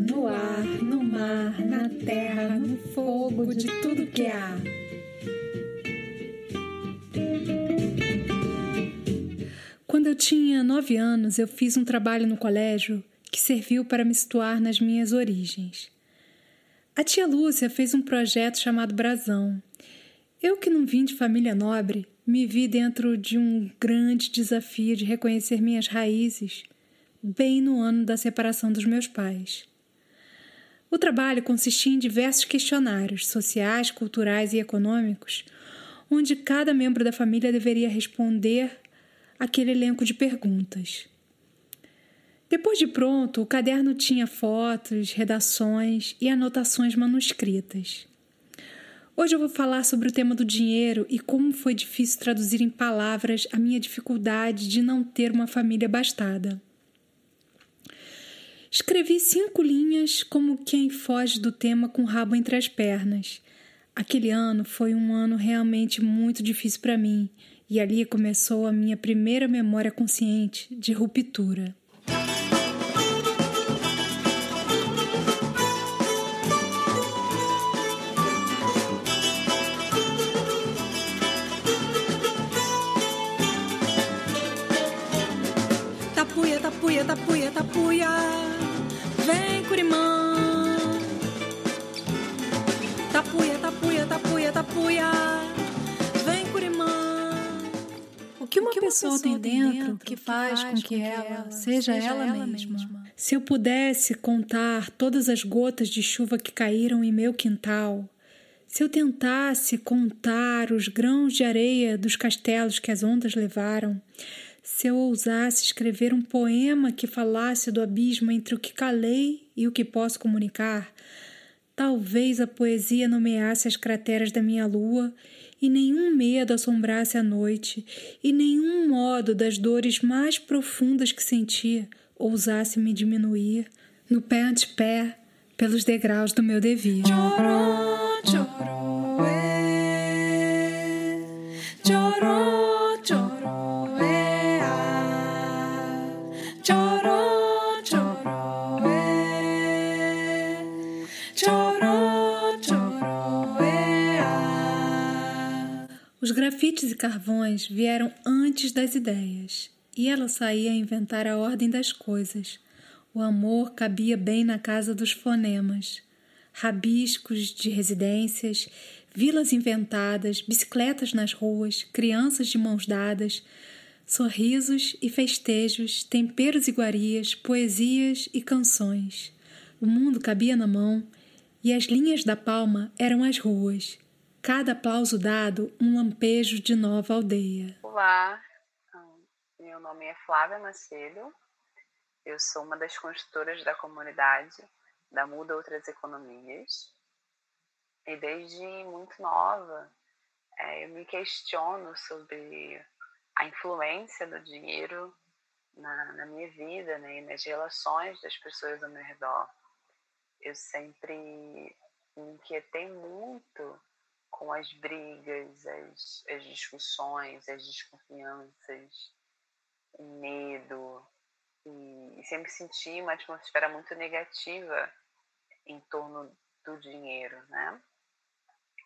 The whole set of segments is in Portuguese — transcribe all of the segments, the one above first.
no ar, no mar, na terra, no fogo, de tudo que há. Quando eu tinha nove anos, eu fiz um trabalho no colégio que serviu para me situar nas minhas origens. A tia Lúcia fez um projeto chamado Brasão. Eu, que não vim de família nobre, me vi dentro de um grande desafio de reconhecer minhas raízes, bem no ano da separação dos meus pais. O trabalho consistia em diversos questionários sociais, culturais e econômicos, onde cada membro da família deveria responder aquele elenco de perguntas. Depois de pronto, o caderno tinha fotos, redações e anotações manuscritas. Hoje eu vou falar sobre o tema do dinheiro e como foi difícil traduzir em palavras a minha dificuldade de não ter uma família bastada. Escrevi cinco linhas como quem foge do tema com o rabo entre as pernas. Aquele ano foi um ano realmente muito difícil para mim e ali começou a minha primeira memória consciente de ruptura. Pessoa, tem dentro que faz com que, ela seja, ela, mesma. Se eu pudesse contar todas as gotas de chuva que caíram em meu quintal, se eu tentasse contar os grãos de areia dos castelos que as ondas levaram, se eu ousasse escrever um poema que falasse do abismo entre o que calei e o que posso comunicar, talvez a poesia nomeasse as crateras da minha lua e nenhum medo assombrasse a noite, e nenhum modo das dores mais profundas que sentia ousasse me diminuir, no pé ante pé, pelos degraus do meu devir. Chorou, chorou, é. chorou. Os grafites e carvões vieram antes das ideias, e ela saía a inventar a ordem das coisas. O amor cabia bem na casa dos fonemas. Rabiscos de residências, vilas inventadas, bicicletas nas ruas, crianças de mãos dadas, sorrisos e festejos, temperos e iguarias, poesias e canções. O mundo cabia na mão e as linhas da palma eram as ruas cada aplauso dado um lampejo de nova aldeia. Olá, meu nome é Flávia Macedo, eu sou uma das construtoras da comunidade da Muda Outras Economias e desde muito nova é, eu me questiono sobre a influência do dinheiro na, na minha vida né, e nas relações das pessoas ao meu redor. Eu sempre me inquietei muito com as brigas, as, as discussões, as desconfianças, o medo. E, e sempre senti uma atmosfera muito negativa em torno do dinheiro, né?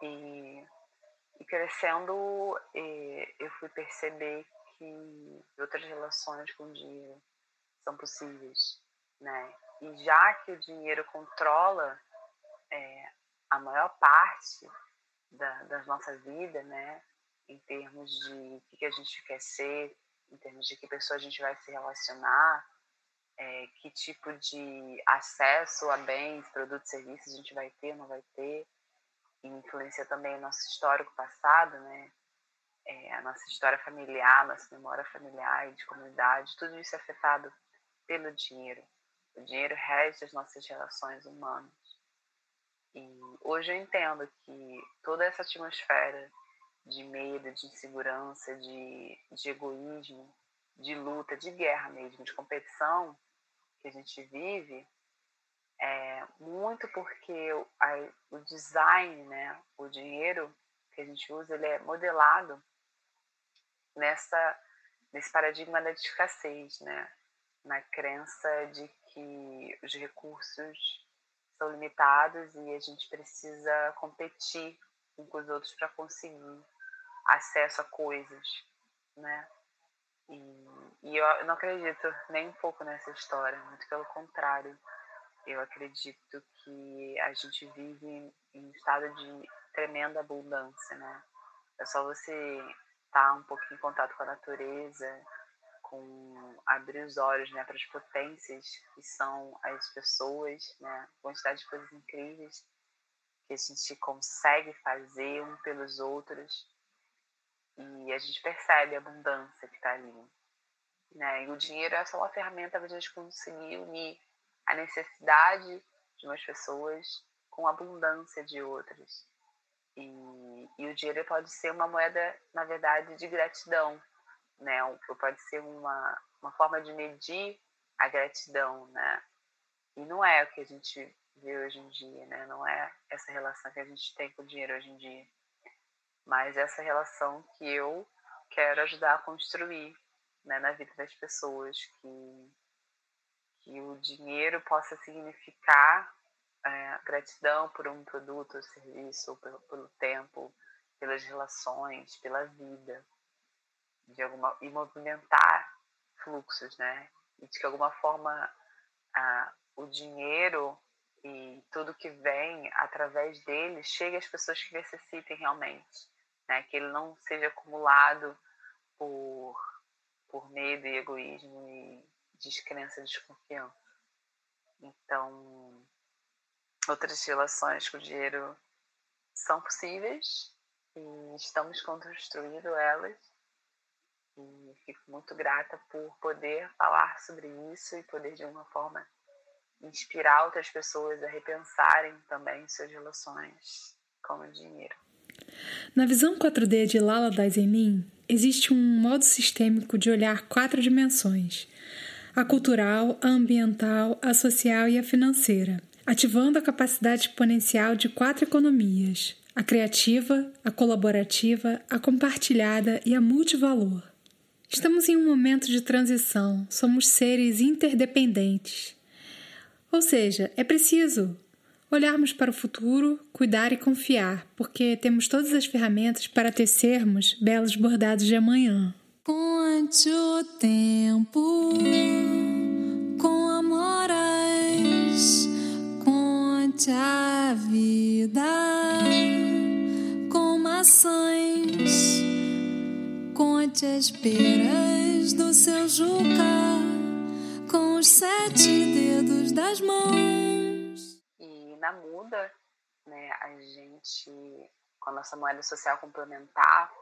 E, e crescendo, eu fui perceber que outras relações com o dinheiro são possíveis, né? E já que o dinheiro controla é, a maior parte da, da nossa vida, né? Em termos de o que, a gente quer ser, em termos de que pessoa a gente vai se relacionar, é, que tipo de acesso a bens, produtos, serviços a gente vai ter, não vai ter, e influencia também o nosso histórico passado, né? É, a nossa história familiar, nossa memória familiar e de comunidade, tudo isso é afetado pelo dinheiro. O dinheiro rege as nossas relações humanas. E hoje eu entendo que toda essa atmosfera de medo, de insegurança, de, de egoísmo, de luta, de guerra mesmo, de competição que a gente vive, é muito porque o, a, o design, né, o dinheiro que a gente usa, ele é modelado nessa nesse paradigma da escassez, né, na crença de que os recursos são limitados e a gente precisa competir com os outros para conseguir acesso a coisas, né? E, e eu não acredito nem um pouco nessa história, muito pelo contrário. Eu acredito que a gente vive em estado de tremenda abundância, né? É só você estar tá um pouco em contato com a natureza, com abrir os olhos né, para as potências que são as pessoas, né? Quantidade de coisas incríveis que a gente consegue fazer um pelos outros e a gente percebe a abundância que está ali. Né? E o dinheiro é só uma ferramenta para a gente conseguir unir a necessidade de umas pessoas com a abundância de outras. E, e o dinheiro pode ser uma moeda, na verdade, de gratidão, né? Pode ser uma, uma forma de medir a gratidão, né? E não é o que a gente vê hoje em dia, né? Não é essa relação que a gente tem com o dinheiro hoje em dia mas essa relação que eu quero ajudar a construir né, na vida das pessoas, que, que o dinheiro possa significar é, gratidão por um produto ou serviço, pelo, pelo tempo, pelas relações, pela vida, de alguma e movimentar fluxos, né? E de que alguma forma ah, o dinheiro e tudo que vem através dele chegue às pessoas que necessitem realmente né? que ele não seja acumulado por, por medo e egoísmo e descrença e desconfiança. Então, outras relações com o dinheiro são possíveis e estamos construindo elas. E fico muito grata por poder falar sobre isso e poder, de uma forma, inspirar outras pessoas a repensarem também suas relações com o dinheiro. Na visão 4D de Lala Daisen existe um modo sistêmico de olhar quatro dimensões: a cultural, a ambiental, a social e a financeira, ativando a capacidade exponencial de quatro economias: a criativa, a colaborativa, a compartilhada e a multivalor. Estamos em um momento de transição, somos seres interdependentes. Ou seja, é preciso olharmos para o futuro, cuidar e confiar, porque temos todas as ferramentas para tecermos belos bordados de amanhã. Conte o tempo com amoras, conte a vida com maçãs, conte as peras do seu juca com os sete dedos das mãos na muda, né, a gente, com a nossa moeda social complementar,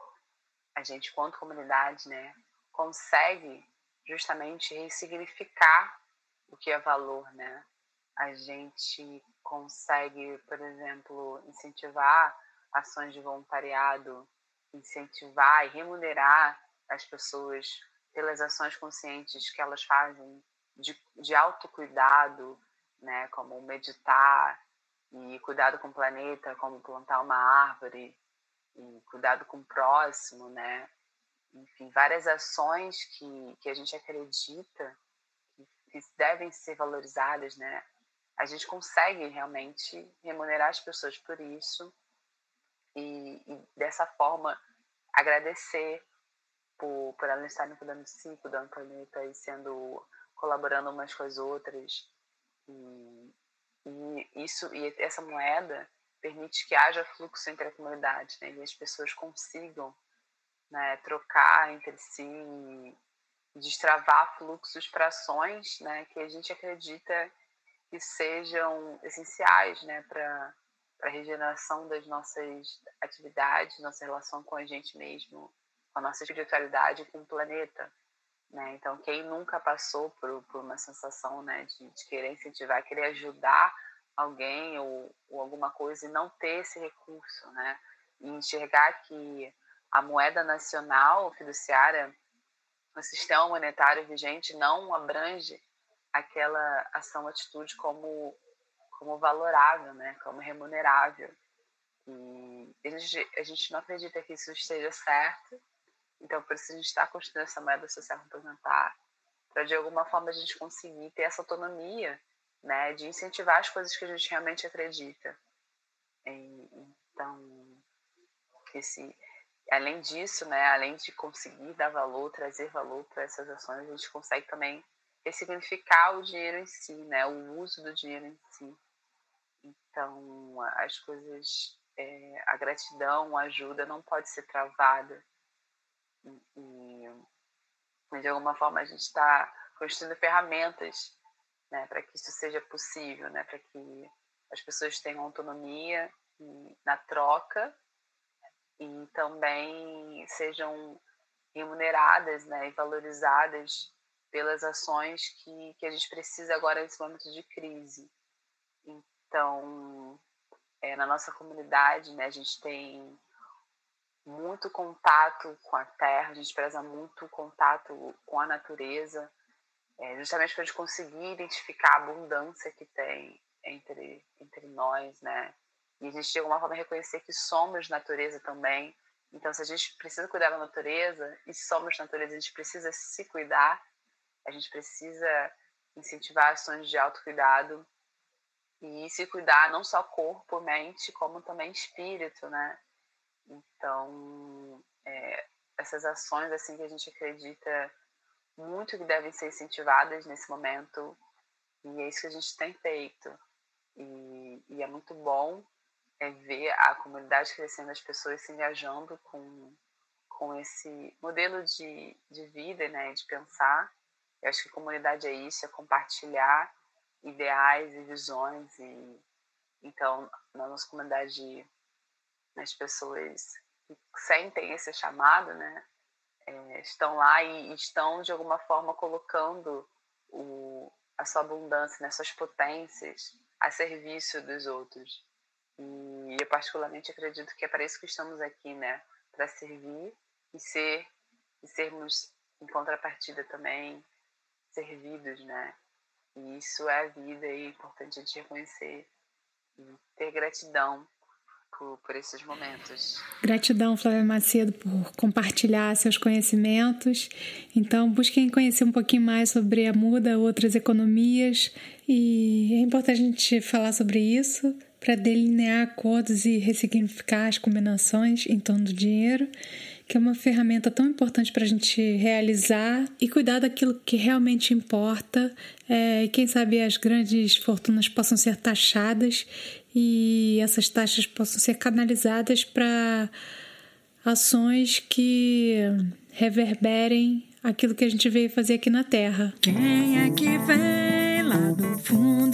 a gente, quanto comunidade, né, consegue justamente ressignificar o que é valor, né? A gente consegue, por exemplo, incentivar ações de voluntariado, incentivar e remunerar as pessoas pelas ações conscientes que elas fazem de, de autocuidado, né, como meditar, e cuidado com o planeta, como plantar uma árvore, e cuidado com o próximo, né? Enfim, várias ações que, que a gente acredita que, devem ser valorizadas, né? A gente consegue realmente remunerar as pessoas por isso e, e dessa forma agradecer por, por elas estarem cuidando de si, cuidando do planeta e sendo colaborando umas com as outras e, e isso e essa moeda permite que haja fluxo entre a comunidade, né? E as pessoas consigam né, trocar entre si e destravar fluxos para ações, né? Que a gente acredita que sejam essenciais, né? Para a regeneração das nossas atividades, nossa relação com a gente mesmo, com a nossa espiritualidade com o planeta. Né? Então, quem nunca passou por, por uma sensação né, de, de, querer incentivar, querer ajudar alguém ou, ou, alguma coisa e não ter esse recurso, né? E enxergar que a moeda nacional fiduciária, o sistema monetário vigente não abrange aquela ação, atitude como, como valorável, né? Como remunerável. E a gente não acredita que isso esteja certo, então, por isso a gente está construindo essa moeda social complementar para de alguma forma a gente conseguir ter essa autonomia, né, de incentivar as coisas que a gente realmente acredita. Então, esse, além disso, né, além de conseguir dar valor, trazer valor para essas ações, a gente consegue também ressignificar o dinheiro em si, né, o uso do dinheiro em si. Então, as coisas, é, a gratidão, a ajuda não pode ser travada. E, de alguma forma a gente está construindo ferramentas né, para que isso seja possível, né, para que as pessoas tenham autonomia na troca e também sejam remuneradas né, e valorizadas pelas ações que, que a gente precisa agora nesse momento de crise. Então, é, na nossa comunidade, né, a gente tem muito contato com a terra, a gente preza muito contato com a natureza, é, justamente para a gente conseguir identificar a abundância que tem entre, entre nós, né? E a gente, de alguma forma, reconhecer que somos natureza também. Então, se a gente precisa cuidar da natureza e somos natureza, a gente precisa se cuidar, a gente precisa incentivar ações de autocuidado e se cuidar não só corpo, mente, como também espírito, né? Então, é, essas ações assim que a gente acredita muito que devem ser incentivadas nesse momento e é isso que a gente tem feito e, e é muito bom é ver a comunidade crescendo, as pessoas se engajando com, com esse modelo de, de vida, né, de pensar. Eu acho que comunidade é isso, é compartilhar ideais e visões e então na nossa comunidade as pessoas que sentem esse chamado, né, é, estão lá e estão de alguma forma colocando o, a sua abundância, né, suas potências a serviço dos outros. E eu particularmente acredito que é para isso que estamos aqui, né, para servir e ser e sermos em contrapartida também servidos, né? E isso é a vida e é importante a gente reconhecer e ter gratidão por, por esses momentos. Gratidão, Flávia Macedo, por compartilhar seus conhecimentos. Então, busquem conhecer um pouquinho mais sobre a Muda, outras economias, e é importante a gente falar sobre isso para delinear acordos e ressignificar as combinações em torno do dinheiro, que é uma ferramenta tão importante para a gente realizar e cuidar daquilo que realmente importa. É, e quem sabe as grandes fortunas possam ser taxadas e essas taxas possam ser canalizadas para ações que reverberem aquilo que a gente veio fazer aqui na Terra. Quem é que vem lá do fundo